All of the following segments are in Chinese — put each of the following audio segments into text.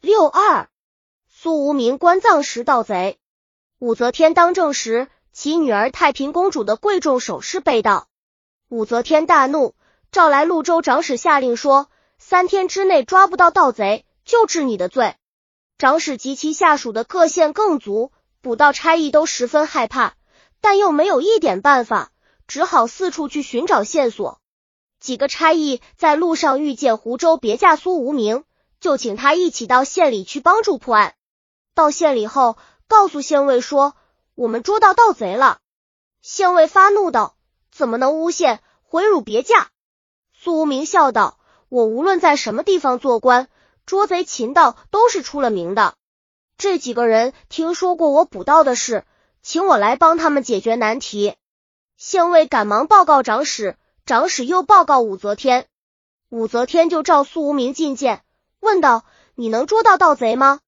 六二，苏无名关葬时盗贼。武则天当政时，其女儿太平公主的贵重首饰被盗。武则天大怒，召来潞州长史，下令说：三天之内抓不到盗贼，就治你的罪。长史及其下属的各县更族、捕盗差役都十分害怕，但又没有一点办法，只好四处去寻找线索。几个差役在路上遇见湖州别驾苏无名。就请他一起到县里去帮助破案。到县里后，告诉县尉说：“我们捉到盗贼了。”县尉发怒道：“怎么能诬陷、毁辱别驾？”苏无名笑道：“我无论在什么地方做官，捉贼擒盗都是出了名的。这几个人听说过我捕盗的事，请我来帮他们解决难题。”县尉赶忙报告长史，长史又报告武则天，武则天就召苏无名觐见。问道：“你能捉到盗贼吗？”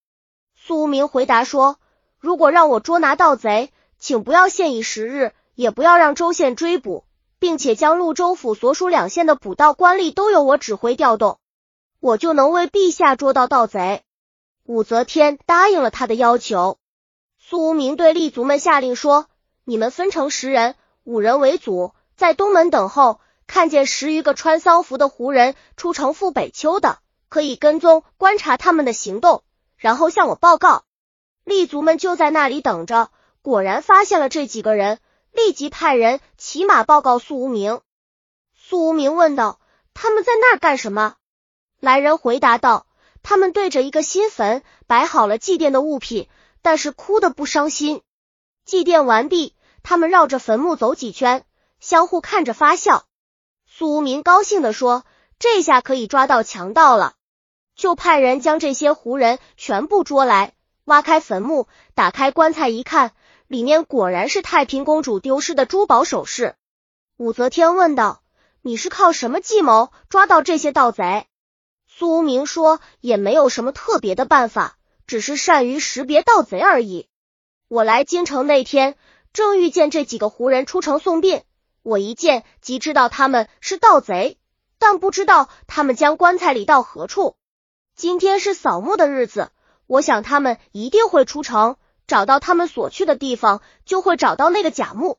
苏无名回答说：“如果让我捉拿盗贼，请不要限以时日，也不要让州县追捕，并且将潞州府所属两县的捕盗官吏都由我指挥调动，我就能为陛下捉到盗贼。”武则天答应了他的要求。苏无名对吏卒们下令说：“你们分成十人，五人为组，在东门等候，看见十余个穿丧服的胡人出城赴北丘的。”可以跟踪观察他们的行动，然后向我报告。立足们就在那里等着，果然发现了这几个人，立即派人骑马报告苏无名。苏无名问道：“他们在那儿干什么？”来人回答道：“他们对着一个新坟摆好了祭奠的物品，但是哭的不伤心。祭奠完毕，他们绕着坟墓走几圈，相互看着发笑。”苏无名高兴的说：“这下可以抓到强盗了。”就派人将这些胡人全部捉来，挖开坟墓，打开棺材一看，里面果然是太平公主丢失的珠宝首饰。武则天问道：“你是靠什么计谋抓到这些盗贼？”苏无名说：“也没有什么特别的办法，只是善于识别盗贼而已。我来京城那天，正遇见这几个胡人出城送殡，我一见即知道他们是盗贼，但不知道他们将棺材里到何处。”今天是扫墓的日子，我想他们一定会出城，找到他们所去的地方，就会找到那个假墓。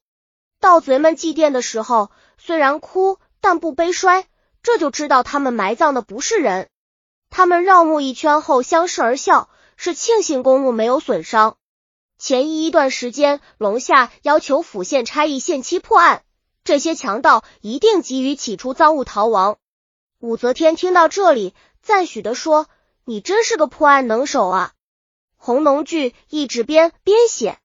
盗贼们祭奠的时候，虽然哭，但不悲衰，这就知道他们埋葬的不是人。他们绕墓一圈后相视而笑，是庆幸公墓没有损伤。前一一段时间，龙夏要求府县差役限期破案，这些强盗一定急于起出赃物逃亡。武则天听到这里。赞许的说：“你真是个破案能手啊！”红农剧一直编编写。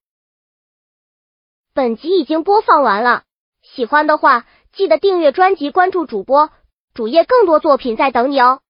本集已经播放完了，喜欢的话记得订阅专辑，关注主播主页，更多作品在等你哦。